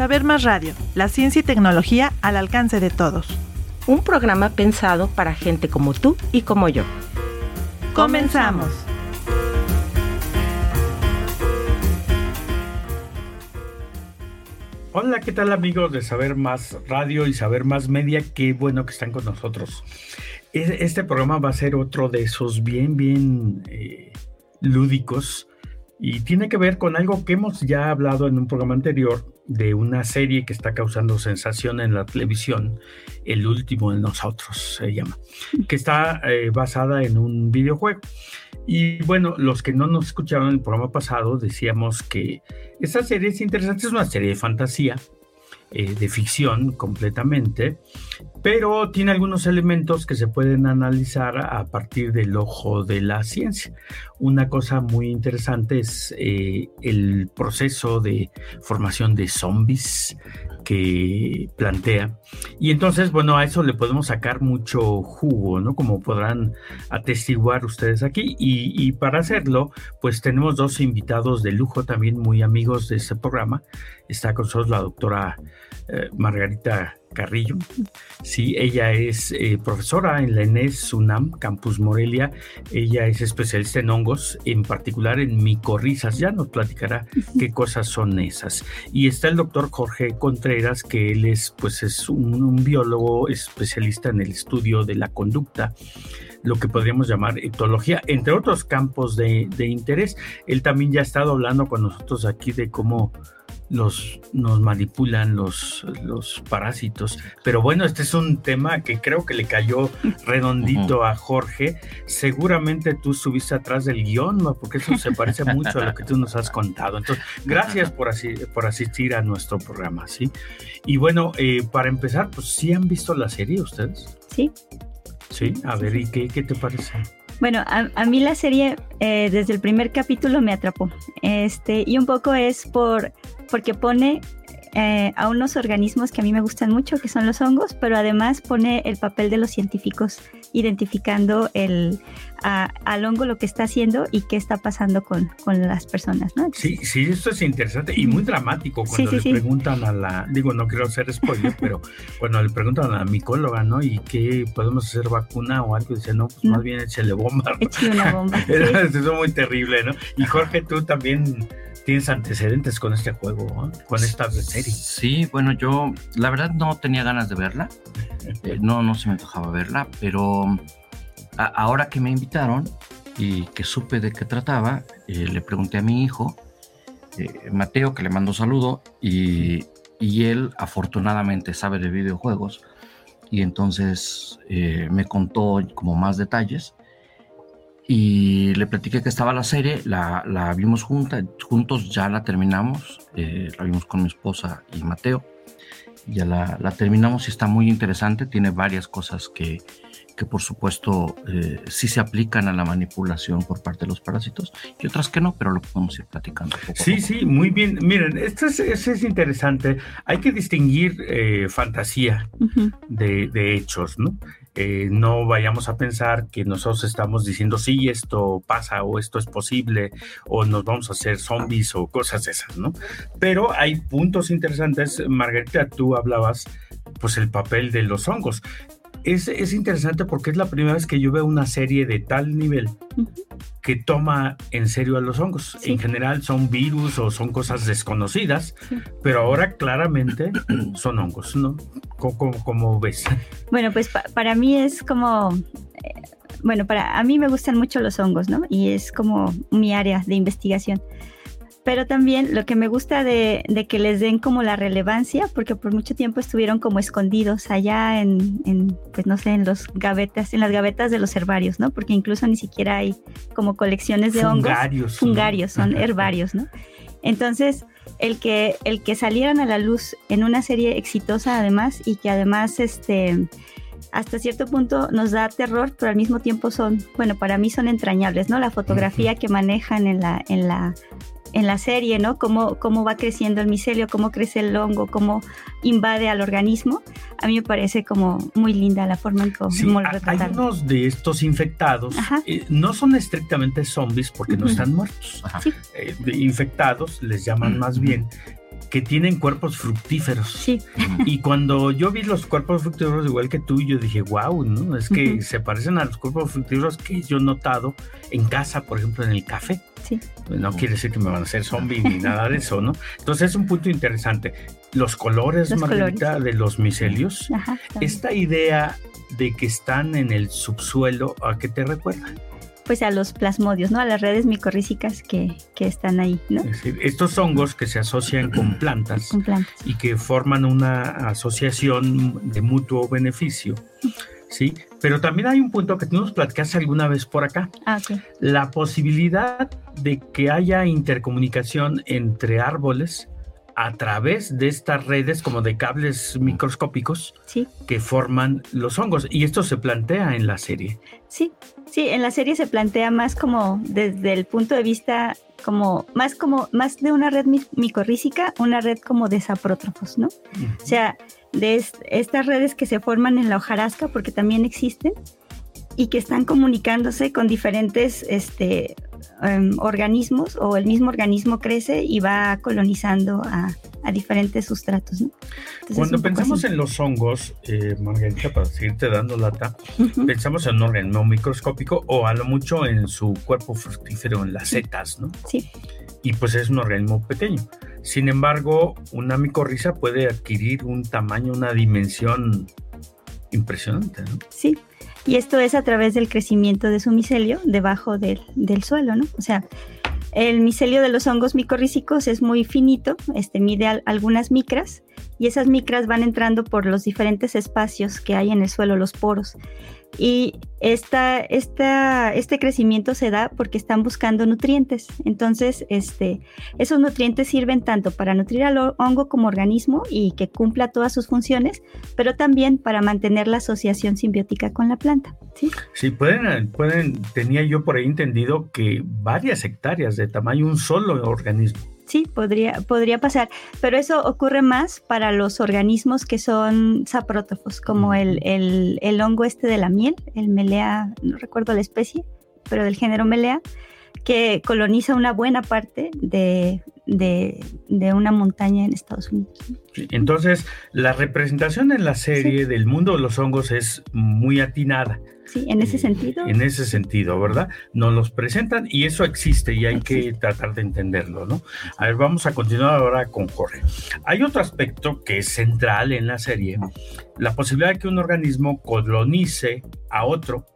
Saber Más Radio, la ciencia y tecnología al alcance de todos. Un programa pensado para gente como tú y como yo. Comenzamos. Hola, ¿qué tal amigos de Saber Más Radio y Saber Más Media? Qué bueno que están con nosotros. Este programa va a ser otro de esos bien, bien eh, lúdicos y tiene que ver con algo que hemos ya hablado en un programa anterior de una serie que está causando sensación en la televisión, El último de nosotros se llama, que está eh, basada en un videojuego. Y bueno, los que no nos escucharon en el programa pasado decíamos que esta serie es interesante, es una serie de fantasía, eh, de ficción completamente, pero tiene algunos elementos que se pueden analizar a partir del ojo de la ciencia. Una cosa muy interesante es eh, el proceso de formación de zombies que plantea. Y entonces, bueno, a eso le podemos sacar mucho jugo, ¿no? Como podrán atestiguar ustedes aquí. Y, para hacerlo, pues tenemos dos invitados de lujo también muy amigos de este programa. Está con nosotros la doctora eh, Margarita Carrillo. Sí, ella es eh, profesora en la ENES SUNAM, Campus Morelia. Ella es especialista en hongos, en particular en micorrizas. Ya nos platicará qué cosas son esas. Y está el doctor Jorge Contreras, que él es, pues, es un, biólogo especialista en el estudio de la conducta lo que podríamos llamar etología, entre otros campos de, de interés. Él también ya ha estado hablando con nosotros aquí de cómo los, nos manipulan los, los parásitos. Pero bueno, este es un tema que creo que le cayó redondito a Jorge. Seguramente tú estuviste atrás del guion, porque eso se parece mucho a lo que tú nos has contado. Entonces, gracias por, así, por asistir a nuestro programa, ¿sí? Y bueno, eh, para empezar, pues sí han visto la serie ustedes. Sí. Sí, a ver, ¿y qué, qué te parece? Bueno, a, mí la serie eh, desde el primer capítulo me atrapó. Este, y un poco es por porque pone eh, a unos organismos que a mí me gustan mucho, que son los hongos, pero además pone el papel de los científicos identificando el, al hongo lo que está haciendo y qué está pasando con, con las personas, ¿no? sí, sí, esto es interesante y muy dramático cuando le preguntan a la, digo, no quiero hacer spoiler, pero cuando le preguntan a la micóloga, ¿no? ¿Y qué podemos hacer vacuna o algo? Dice, no, pues más bien échale bomba. Échale una bomba. Eso es muy terrible, ¿no? Y Jorge, tú también tienes antecedentes con este juego, con esta serie. Sí, bueno, yo la verdad no tenía ganas de verla, eh, no, no se me antojaba verla, pero ahora que me invitaron y que supe de qué trataba, eh, le pregunté a mi hijo, eh, Mateo, que le mando saludo, y, y, él afortunadamente sabe de videojuegos, y entonces me contó como más detalles y le platiqué que estaba la serie, la, la vimos junta, juntos, ya la terminamos, eh, la vimos con mi esposa y Mateo, ya la, la, terminamos y está muy interesante, tiene varias cosas que, que por supuesto eh, sí se aplican a la manipulación por parte de los parásitos y otras que no, pero lo podemos ir platicando. sí, sí, muy bien. Miren, esto es, es interesante. Hay que distinguir eh, fantasía de, de, hechos, ¿no? Eh, no vayamos a pensar que nosotros estamos diciendo sí, esto pasa o esto es posible o nos vamos a hacer zombies o cosas esas, ¿no? Pero hay puntos interesantes. Margarita, tú hablabas pues el papel de los hongos es, interesante porque es la primera vez que yo veo una serie de tal nivel que toma en serio a los hongos. En general son virus o son cosas desconocidas, pero ahora claramente son hongos, ¿no? ¿Cómo, ves? Bueno, pues para mí es como... Eh, bueno, para a mí me gustan mucho los hongos, ¿no? Y es como mi área de investigación. Pero también lo que me gusta de, que les den como la relevancia, porque por mucho tiempo estuvieron como escondidos allá en, pues no sé, en los gavetas, en las gavetas de los herbarios, ¿no? Porque incluso ni siquiera hay como colecciones de fungarios, hongos. Fungarios, son herbarios, ¿no? Entonces, el que, el que salieran a la luz en una serie exitosa además y que además este hasta cierto punto nos da terror, pero al mismo tiempo son, bueno, para mí son entrañables, ¿no? La fotografía que manejan en la, en la en la serie, ¿no? Cómo, cómo va creciendo el micelio, cómo crece el hongo, cómo invade al organismo. A mí me parece como muy linda la forma en cómo sí, lo Algunos de estos infectados eh, no son estrictamente zombies porque no están muertos. Eh, infectados les llaman más bien que tienen cuerpos fructíferos. Sí. Y cuando yo vi los cuerpos fructíferos igual que tú, yo dije, wow, ¿no? Es que se parecen a los cuerpos fructíferos que yo he notado en casa, por ejemplo, en el café. Sí. No quiere decir que me van a hacer zombie ni nada de eso, ¿no? Entonces es un punto interesante. Los colores, Margarita, de los micelios. esta idea de que están en el subsuelo, ¿a qué te recuerda? Pues a los plasmodios, ¿no? A las redes micorrízicas que, que están ahí, ¿no? estos hongos que se asocian con plantas, con plantas, y que forman una asociación de mutuo beneficio, ¿sí? Pero también hay un punto que tú nos platicaste alguna vez por acá. Ah, La posibilidad de que haya intercomunicación entre árboles a través de estas redes como de cables microscópicos que forman los hongos. Y esto se plantea en la serie. Sí, sí, en la serie se plantea más como desde el punto de vista como más como más de una red micorrícica, una red como de saprótrofos, ¿no? O sea, de estas redes que se forman en la hojarasca, porque también existen, y que están comunicándose con diferentes este, Em, organismos o el mismo organismo crece y va colonizando a, diferentes sustratos. Cuando pensamos en los hongos, eh, Margarita, para seguirte dando lata, pensamos en un organismo microscópico o a lo mucho en su cuerpo fructífero, en las setas, ¿no? Sí. Y pues es un organismo pequeño. Sin embargo, una micorriza puede adquirir un tamaño, una dimensión impresionante, ¿no? Sí, y esto es a través del crecimiento de su micelio debajo del, suelo, ¿no? O sea, el micelio de los hongos micorrícicos es muy finito, este mide algunas micras y esas micras van entrando por los diferentes espacios que hay en el suelo, los poros. Y esta, esta, este crecimiento se da porque están buscando nutrientes. Entonces, este, esos nutrientes sirven tanto para nutrir al hongo como organismo y que cumpla todas sus funciones, pero también para mantener la asociación simbiótica con la planta. Sí, sí pueden, pueden, tenía yo por ahí entendido que varias hectáreas de tamaño un solo organismo. Sí, podría, podría pasar, pero eso ocurre más para los organismos que son saprótofos, como el, el, hongo este de la miel, el melea, no recuerdo la especie, pero del género melea, que coloniza una buena parte de, de, una montaña en Estados Unidos. Entonces, la representación en la serie del mundo de los hongos es muy atinada. Sí, en ese sentido. En ese sentido, ¿verdad? Nos los presentan y eso existe y hay que tratar de entenderlo, ¿no? A ver, vamos a continuar ahora con Jorge. Hay otro aspecto que es central en la serie, la posibilidad de que un organismo colonice a otro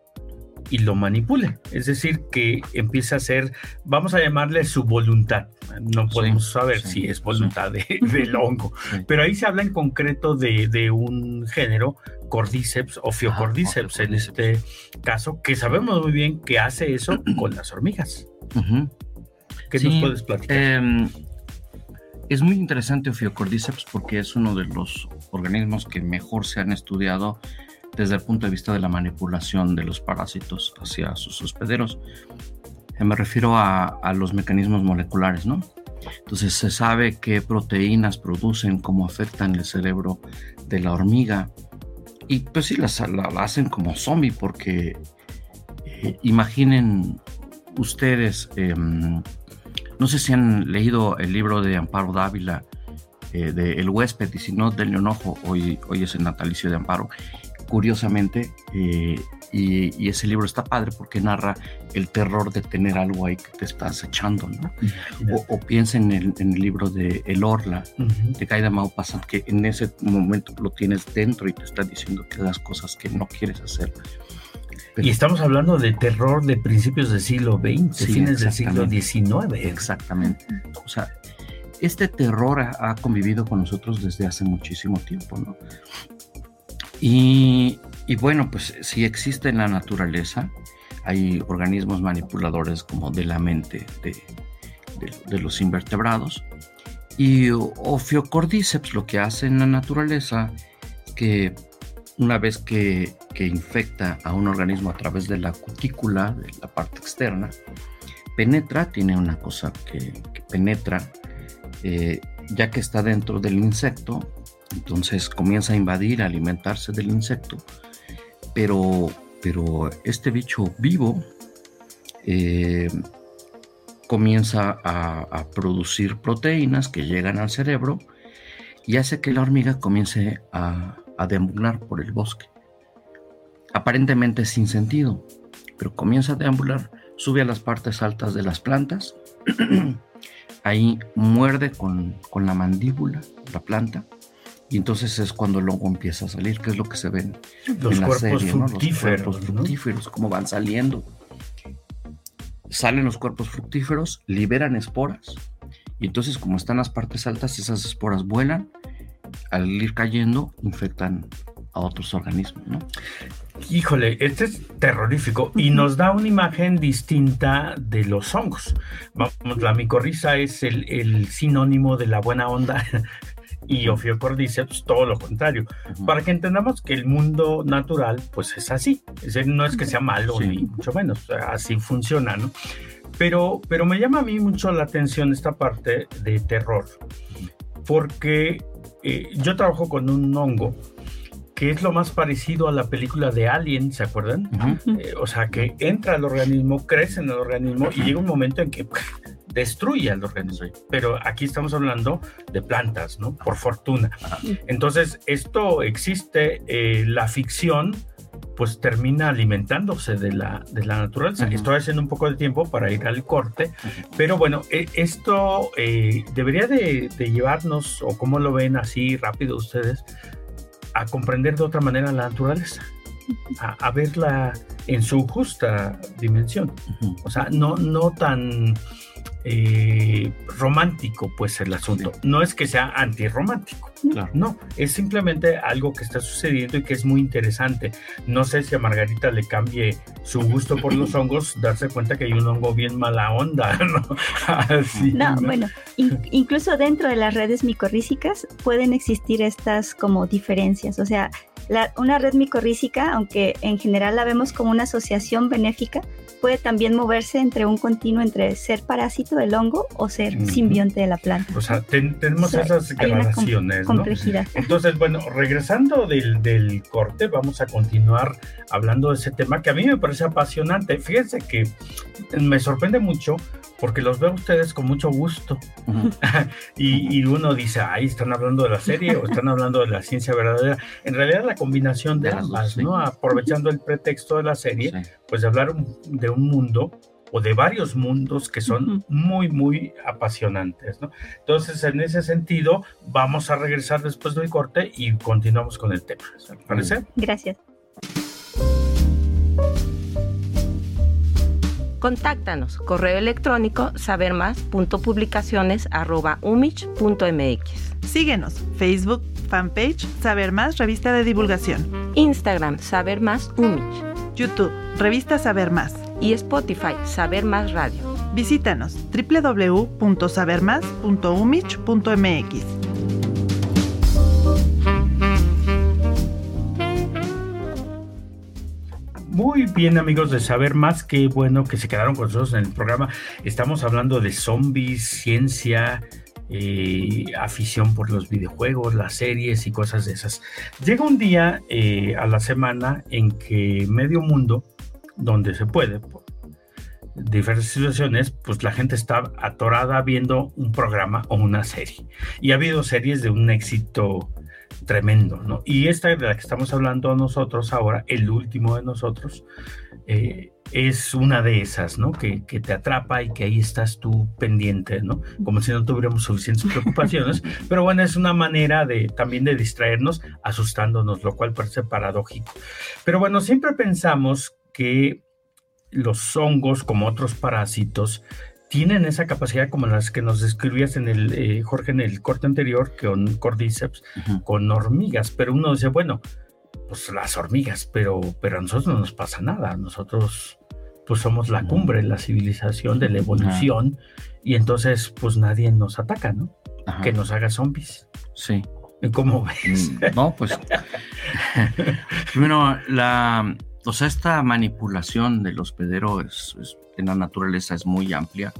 y lo manipule. Es decir, que empieza a ser, vamos a llamarle su voluntad. No podemos saber si es voluntad del hongo, pero ahí se habla en concreto de, un género, Cordyceps o Fiocordyceps en este caso, que sabemos muy bien que hace eso con las hormigas. ¿Qué nos puedes platicar? Em, es muy interesante Ophiocordyceps porque es uno de los organismos que mejor se han estudiado desde el punto de vista de la manipulación de los parásitos hacia sus hospederos. Eh, me refiero a, los mecanismos moleculares, ¿no? Entonces se sabe qué proteínas producen, cómo afectan el cerebro de la hormiga. Y pues sí, la, hacen como zombie porque eh, imaginen ustedes, em, no sé si han leído el libro de Amparo Dávila, eh, de El huésped, y si no, denle un ojo, hoy, hoy es el natalicio de Amparo curiosamente, eh, y, ese libro está padre porque narra el terror de tener algo ahí que te estás echando, ¿no? O, piensa en el, libro de El Orla, de Gaida Maupassant, que en ese momento lo tienes dentro y te está diciendo que das cosas que no quieres hacer. y estamos hablando de terror de principios del siglo XX, fines del siglo XIX. Exactamente. O sea, este terror ha, convivido con nosotros desde hace muchísimo tiempo, ¿no? Y, bueno, pues sí existe en la naturaleza, hay organismos manipuladores como de la mente de, los invertebrados. Y Ophiocordyceps lo que hace en la naturaleza que una vez que, infecta a un organismo a través de la cutícula, de la parte externa, penetra, tiene una cosa que, penetra, eh, ya que está dentro del insecto, entonces comienza a invadir, a alimentarse del insecto, pero, pero este bicho vivo eh, comienza a, producir proteínas que llegan al cerebro y hace que la hormiga comience a, a deambular por el bosque. Aparentemente sin sentido, pero comienza a deambular, sube a las partes altas de las plantas, ahí muerde con, la mandíbula la planta, y entonces es cuando el hongo empieza a salir, que es lo que se ven los en la cuerpos serie, fructíferos, Los cuerpos fructíferos, cómo van saliendo. Salen los cuerpos fructíferos, liberan esporas, y entonces como están las partes altas, esas esporas vuelan al ir cayendo infectan a otros organismos, ¿no? Híjole, este es terrorífico y nos da una imagen distinta de los hongos. Vamos, la micorriza es el, sinónimo de la buena onda y Ophiocordyceps todo lo contrario. Para que entendamos que el mundo natural, pues es así. no es que sea malo ni mucho menos, así funciona, ¿no? Pero, pero me llama a mí mucho la atención esta parte de terror, porque eh, yo trabajo con un hongo que es lo más parecido a la película de Alien, ¿se acuerdan? Eh, o sea, que entra al organismo, crece en el organismo y llega un momento en que destruye al organismo. Pero aquí estamos hablando de plantas, ¿no? Por fortuna. Entonces, esto existe, eh, la ficción pues termina alimentándose de la, de la naturaleza. Estoy haciendo un poco de tiempo para ir al corte, pero bueno, e, esto eh, debería de, llevarnos, o como lo ven así rápido ustedes, a comprender de otra manera la naturaleza, a, verla en su justa dimensión. O sea, no, no tan eh, romántico, pues el asunto. No es que sea antirromántico, no, es simplemente algo que está sucediendo y que es muy interesante. No sé si a Margarita le cambie su gusto por los hongos, darse cuenta que hay un hongo bien mala onda, ¿no? no, bueno, incluso dentro de las redes micorrícicas pueden existir estas como diferencias, o sea, una red micorrícica, aunque en general la vemos como una asociación benéfica, puede también moverse entre un continuo entre ser parásito del hongo o ser simbionte de la planta. O sea, tenemos esas gradaciones, ¿no? complejidad. Entonces, bueno, regresando del, del, corte, vamos a continuar hablando de ese tema que a mí me parece apasionante. Fíjense que me sorprende mucho porque los veo ustedes con mucho gusto. y, y, uno dice, ahí están hablando de la serie o están hablando de la ciencia verdadera. En realidad la combinación de, ambas, ¿no? Aprovechando el pretexto de la serie, pues de hablar de un mundo o de varios mundos que son muy, muy apasionantes. ¿no? Entonces, en ese sentido, vamos a regresar después del corte y continuamos con el tema. ¿Se parece? Gracias. Contáctanos, correo electrónico sabermás.publicaciones.umich.mx. Síguenos, Facebook, fanpage, Saber Más, revista de divulgación. Instagram, Saber Más Umich. YouTube, revista Saber Más. Y Spotify, Saber Más Radio. Visítanos www.sabermás.umich.mx. Muy bien amigos de Saber Más, qué bueno que se quedaron con nosotros en el programa. Estamos hablando de zombies, ciencia, eh, afición por los videojuegos, las series y cosas de esas. Llega un día eh, a la semana en que medio mundo, donde se puede, por diferentes situaciones, pues la gente está atorada viendo un programa o una serie. Y ha habido series de un éxito tremendo, ¿no? Y esta de la que estamos hablando nosotros ahora, el último de nosotros, eh, es una de esas, ¿no? Que, te atrapa y que ahí estás tú pendiente, ¿no? Como si no tuviéramos suficientes preocupaciones, pero bueno, es una manera de también de distraernos asustándonos, lo cual parece paradójico. Pero bueno, siempre pensamos que los hongos, como otros parásitos, tienen esa capacidad como las que nos describías en el, eh, Jorge, en el corte anterior, con Cordyceps, con hormigas, pero uno dice, bueno, pues las hormigas, pero, pero a nosotros no nos pasa nada, nosotros pues somos la cumbre, la civilización de la evolución, y entonces pues nadie nos ataca, ¿no? Que nos haga zombies. Sí. ¿Cómo ves? Mm, no, pues. Primero, la. O esta manipulación del hospedero es, en la naturaleza es muy amplia,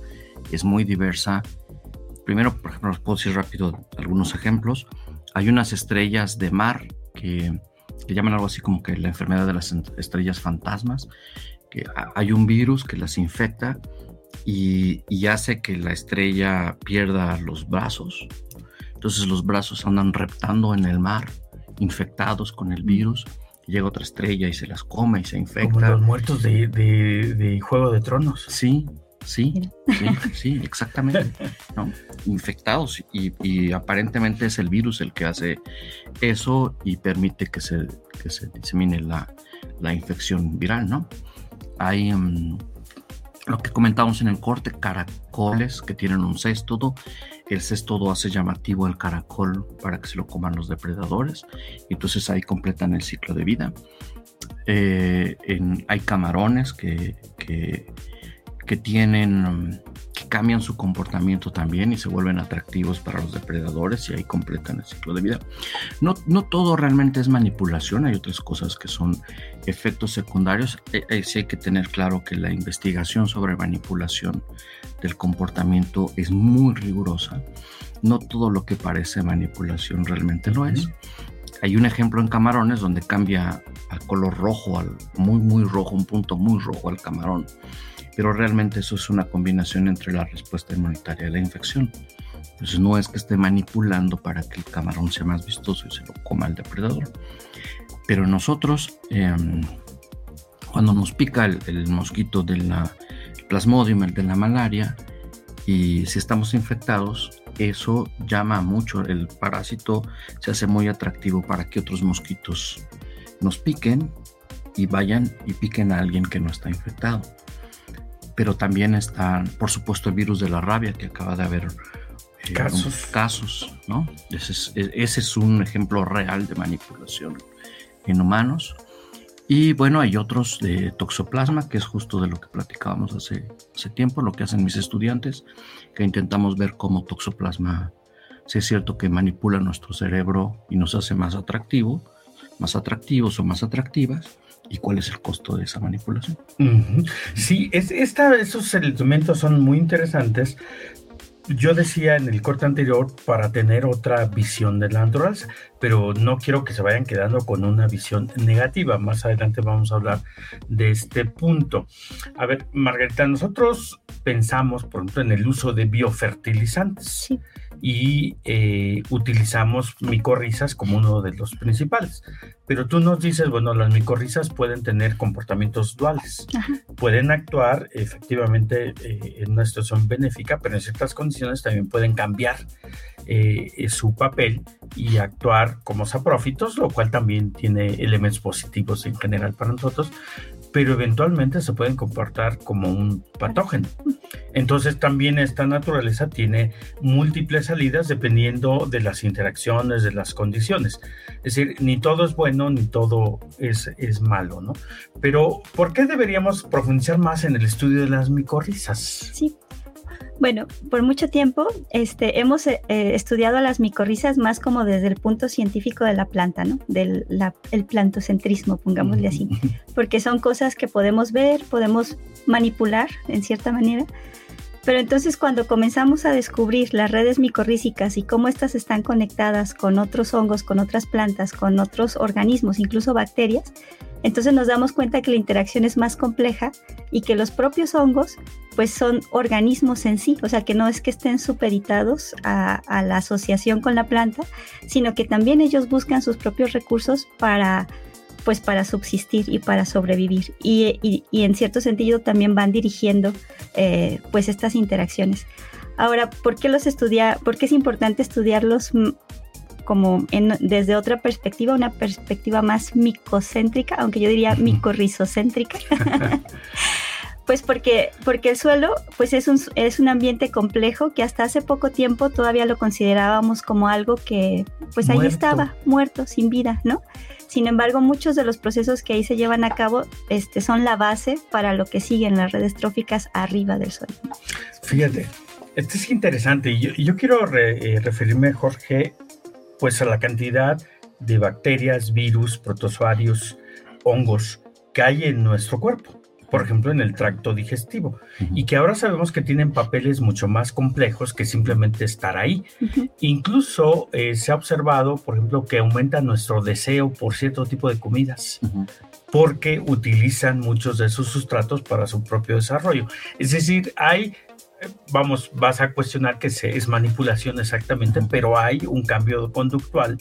es muy diversa. Primero, por ejemplo, os puedo decir rápido algunos ejemplos. Hay unas estrellas de mar que, que llaman algo así como que la enfermedad de las estrellas fantasmas, que hay un virus que las infecta y, y hace que la estrella pierda los brazos, entonces los brazos andan reptando en el mar, infectados con el virus. Llega otra estrella y se las come y se infecta. Como los muertos de, Juego de Tronos. Sí, sí, sí, sí, exactamente. Infectados y, aparentemente es el virus el que hace eso y permite que se, se disemine la, infección viral, ¿no? Hay... Mm, lo que comentábamos en el corte, caracoles que tienen un céstodo. El céstodo hace llamativo al caracol para que se lo coman los depredadores. Entonces ahí completan el ciclo de vida. Eh, hay camarones que, que, tienen cambian su comportamiento también y se vuelven atractivos para los depredadores y ahí completan el ciclo de vida. No, no todo realmente es manipulación, hay otras cosas que son efectos secundarios. Eh, eh, sí hay que tener claro que la investigación sobre manipulación del comportamiento es muy rigurosa. No todo lo que parece manipulación realmente lo es. Hay un ejemplo en camarones donde cambia al color rojo, al muy, muy rojo, un punto muy rojo al camarón pero realmente eso es una combinación entre la respuesta inmunitaria y la infección. Entonces no es que esté manipulando para que el camarón sea más vistoso y se lo coma el depredador. Pero nosotros, em, cuando nos pica el, mosquito del plasmodium, el de la malaria, y si estamos infectados, eso llama mucho, el parásito se hace muy atractivo para que otros mosquitos nos piquen y vayan y piquen a alguien que no está infectado pero también está, por supuesto, el virus de la rabia, que acaba de haber eh, casos. casos, ¿no? Ese es, e, ese es, un ejemplo real de manipulación en humanos. Y bueno, hay otros de toxoplasma, que es justo de lo que platicábamos hace, hace tiempo, lo que hacen mis estudiantes, que intentamos ver cómo toxoplasma, si es cierto que manipula nuestro cerebro y nos hace más atractivo, más atractivos o más atractivas, y cuál es el costo de esa manipulación. Sí, es, esta, esos elementos son muy interesantes. Yo decía en el corte anterior para tener otra visión de la naturaleza, pero no quiero que se vayan quedando con una visión negativa. Más adelante vamos a hablar de este punto. A ver, Margarita, nosotros pensamos, por ejemplo, en el uso de biofertilizantes. Sí y eh, utilizamos micorrizas como uno de los principales. Pero tú nos dices, bueno, las micorrizas pueden tener comportamientos duales, pueden actuar efectivamente eh, en una situación benéfica, pero en ciertas condiciones también pueden cambiar eh, su papel y actuar como saprófitos, lo cual también tiene elementos positivos en general para nosotros, pero eventualmente se pueden comportar como un patógeno. Entonces también esta naturaleza tiene múltiples salidas dependiendo de las interacciones, de las condiciones. Es decir, ni todo es bueno ni todo es, es malo, ¿no? Pero ¿por qué deberíamos profundizar más en el estudio de las micorrizas? Sí, bueno, por mucho tiempo este, hemos eh, estudiado las micorrizas más como desde el punto científico de la planta, ¿no? Del el plantocentrismo, pongámosle así, porque son cosas que podemos ver, podemos manipular en cierta manera. Pero entonces cuando comenzamos a descubrir las redes micorrízicas y cómo estas están conectadas con otros hongos, con otras plantas, con otros organismos, incluso bacterias, entonces nos damos cuenta que la interacción es más compleja y que los propios hongos pues son organismos en sí, o sea que no es que estén supeditados a, la asociación con la planta, sino que también ellos buscan sus propios recursos para pues para subsistir y para sobrevivir y, en cierto sentido también van dirigiendo eh, pues estas interacciones. Ahora, ¿por qué los estudia? ¿Por qué es importante estudiarlos como desde otra perspectiva, una perspectiva más micocéntrica, aunque yo diría micorrizocéntrica. Pues porque, porque el suelo pues es un, es un ambiente complejo que hasta hace poco tiempo todavía lo considerábamos como algo que pues ahí estaba, muerto, sin vida, ¿no? Sin embargo, muchos de los procesos que ahí se llevan a cabo este, son la base para lo que siguen las redes tróficas arriba del suelo. Fíjate, esto es interesante y yo, quiero eh, referirme, Jorge, pues a la cantidad de bacterias, virus, protozoarios, hongos que hay en nuestro cuerpo por ejemplo, en el tracto digestivo, y que ahora sabemos que tienen papeles mucho más complejos que simplemente estar ahí. Incluso eh, se ha observado, por ejemplo, que aumenta nuestro deseo por cierto tipo de comidas. porque utilizan muchos de esos sustratos para su propio desarrollo. Es decir, hay eh, vamos, vas a cuestionar que se, es manipulación exactamente, pero hay un cambio conductual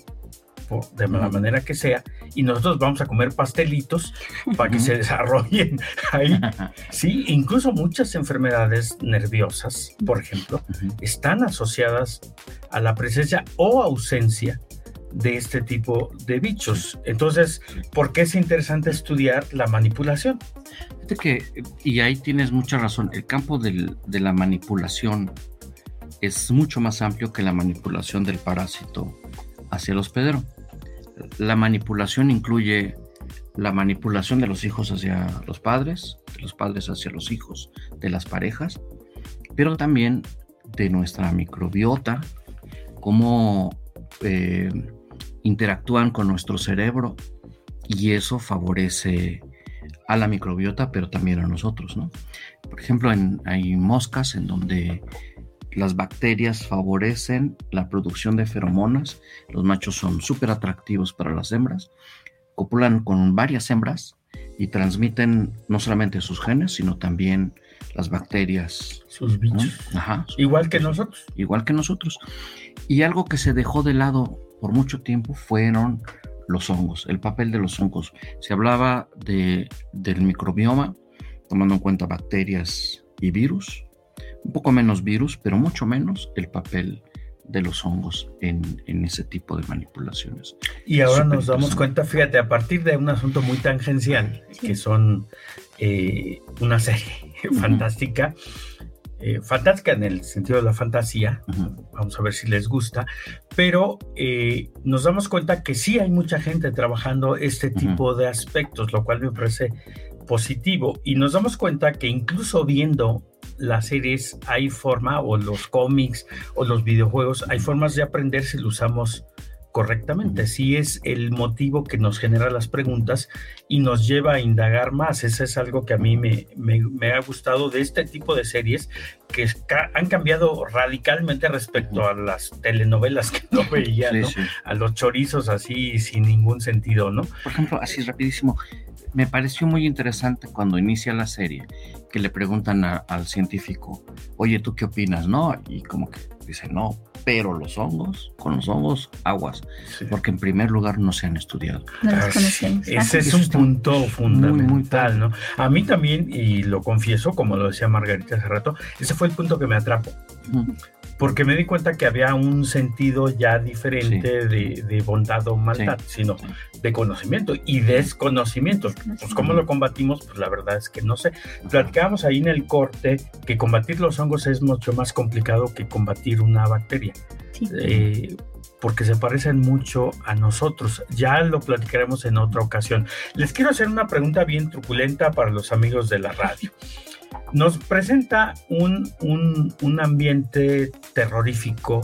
de la manera que sea, y nosotros vamos a comer pastelitos para que se desarrollen ahí. Sí, incluso muchas enfermedades nerviosas, por ejemplo, están asociadas a la presencia o ausencia de este tipo de bichos. Entonces, ¿por qué es interesante estudiar la manipulación? Fíjate que, y ahí tienes mucha razón, el campo del, de la manipulación es mucho más amplio que la manipulación del parásito hacia el hospedero. La manipulación incluye la manipulación de los hijos hacia los padres, de los padres hacia los hijos, de las parejas, pero también de nuestra microbiota, cómo eh, interactúan con nuestro cerebro y eso favorece a la microbiota, pero también a nosotros, ¿no? Por ejemplo, hay moscas en donde las bacterias favorecen la producción de feromonas. Los machos son súper atractivos para las hembras. Copulan con varias hembras y transmiten no solamente sus genes, sino también las bacterias. Sus bichos. igual que nosotros. Igual que nosotros. Y algo que se dejó de lado por mucho tiempo fueron los hongos, el papel de los hongos. Se hablaba de, del microbioma, tomando en cuenta bacterias y virus, un poco menos virus, pero mucho menos el papel de los hongos en, ese tipo de manipulaciones. Y ahora nos damos cuenta, fíjate, a partir de un asunto muy tangencial, que son eh, una serie fantástica, eh, fantástica en el sentido de la fantasía, vamos a ver si les gusta, pero eh, nos damos cuenta que sí hay mucha gente trabajando este tipo de aspectos, lo cual me parece positivo, y nos damos cuenta que incluso viendo las series hay forma, o los cómics, o los videojuegos, hay formas de aprender si lo usamos correctamente. Si es el motivo que nos genera las preguntas y nos lleva a indagar más. Eso es algo que a mí me, me, ha gustado de este tipo de series que han cambiado radicalmente respecto a las telenovelas que no veía, A los chorizos así sin ningún sentido, ¿no? Por ejemplo, así rapidísimo, me pareció muy interesante cuando inicia la serie que le preguntan al científico, oye, ¿tú qué opinas? ¿No? Y como que dice, no, pero los hongos, con los hongos, aguas, porque en primer lugar no se han estudiado. Ese es un punto fundamental, ¿no? A mí también, y lo confieso, como lo decía Margarita hace rato, ese fue el punto que me atrapó porque me di cuenta que había un sentido ya diferente de, bondad o maldad, sino de conocimiento y desconocimiento. Pues cómo lo combatimos, pues la verdad es que no sé. Platicábamos ahí en el corte que combatir los hongos es mucho más complicado que combatir una bacteria. Eh, porque se parecen mucho a nosotros. Ya lo platicaremos en otra ocasión. Les quiero hacer una pregunta bien truculenta para los amigos de la radio nos presenta un, un, ambiente terrorífico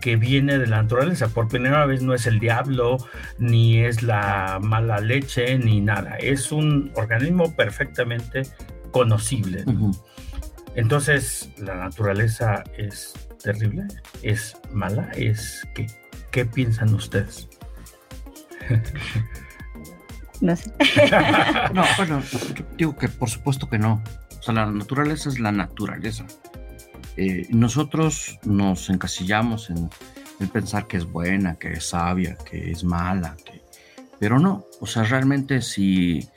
que viene de la naturaleza. Por primera vez no es el diablo, ni es la mala leche, ni nada. Es un organismo perfectamente conocible. Entonces, la naturaleza es terrible, es mala, es que, ¿qué piensan ustedes? No sé. no, bueno, digo que por supuesto que no. O sea, la naturaleza es la naturaleza. Eh, nosotros nos encasillamos en, pensar que es buena, que es sabia, que es mala, pero no. O sea, realmente si,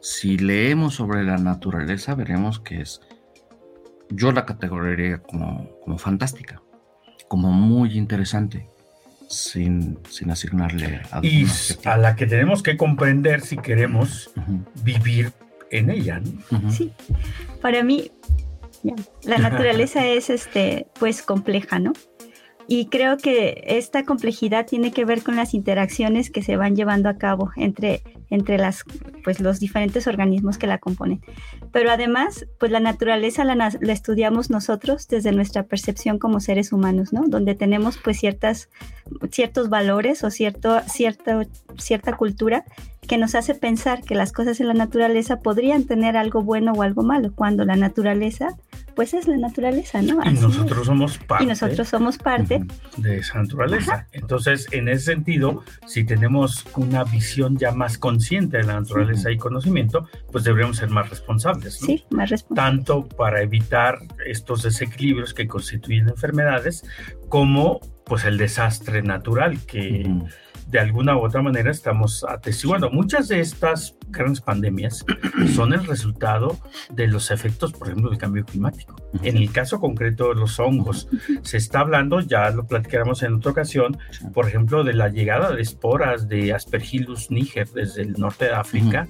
si leemos sobre la naturaleza, veremos que es, yo la categorizaría como, como fantástica, como muy interesante. sin, sin asignarle a Y a la que tenemos que comprender si queremos vivir en ella. Sí, para mí la naturaleza es este, pues compleja, ¿no? Y creo que esta complejidad tiene que ver con las interacciones que se van llevando a cabo entre, entre las, pues, los diferentes organismos que la componen. Pero además, pues la naturaleza la, la, estudiamos nosotros desde nuestra percepción como seres humanos, ¿no? Donde tenemos pues ciertas, ciertos valores o cierto, cierta, cierta cultura que nos hace pensar que las cosas en la naturaleza podrían tener algo bueno o algo malo, cuando la naturaleza, pues es la naturaleza, ¿no? y nosotros somos parte. Y nosotros somos parte de esa naturaleza. Entonces, en ese sentido, si tenemos una visión ya más consciente de la naturaleza y conocimiento, pues deberíamos ser más responsables, ¿no? Sí, más responsables. Tanto para evitar estos desequilibrios que constituyen enfermedades, como pues el desastre natural que de alguna u otra manera estamos atestiguando. Muchas de estas grandes pandemias son el resultado de los efectos, por ejemplo, del cambio climático. En el caso concreto de los hongos, se está hablando, ya lo platicaremos en otra ocasión, por ejemplo, de la llegada de esporas de Aspergillus niger desde el norte de África.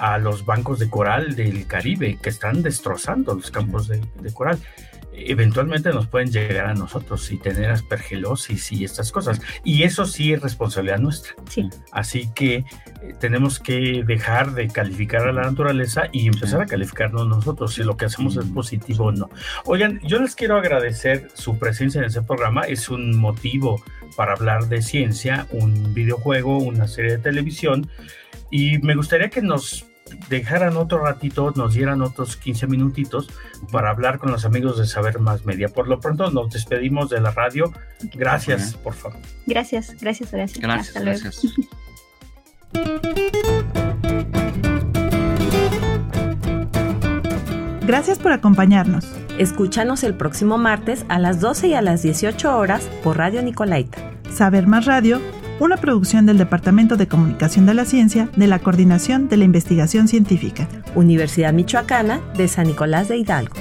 a los bancos de coral del Caribe que están destrozando los campos de coral eventualmente nos pueden llegar a nosotros y tener aspergelosis y estas cosas. Y eso sí es responsabilidad nuestra. Sí. Así que eh, tenemos que dejar de calificar a la naturaleza y empezar a calificarnos nosotros si lo que hacemos es positivo o no. Oigan, yo les quiero agradecer su presencia en este programa. Es un motivo para hablar de ciencia, un videojuego, una serie de televisión. Y me gustaría que nos dejaran otro ratito, nos dieran otros 15 minutitos para hablar con los amigos de Saber Más Media. Por lo pronto nos despedimos de la radio. Gracias, por favor. Gracias, gracias, gracias. Gracias, gracias. Gracias por acompañarnos. Escúchanos el próximo martes a las 12 y a las 18 horas por Radio Nicolaita. Saber Más Radio una producción del Departamento de Comunicación de la Ciencia de la Coordinación de la Investigación Científica. Universidad Michoacana de San Nicolás de Hidalgo.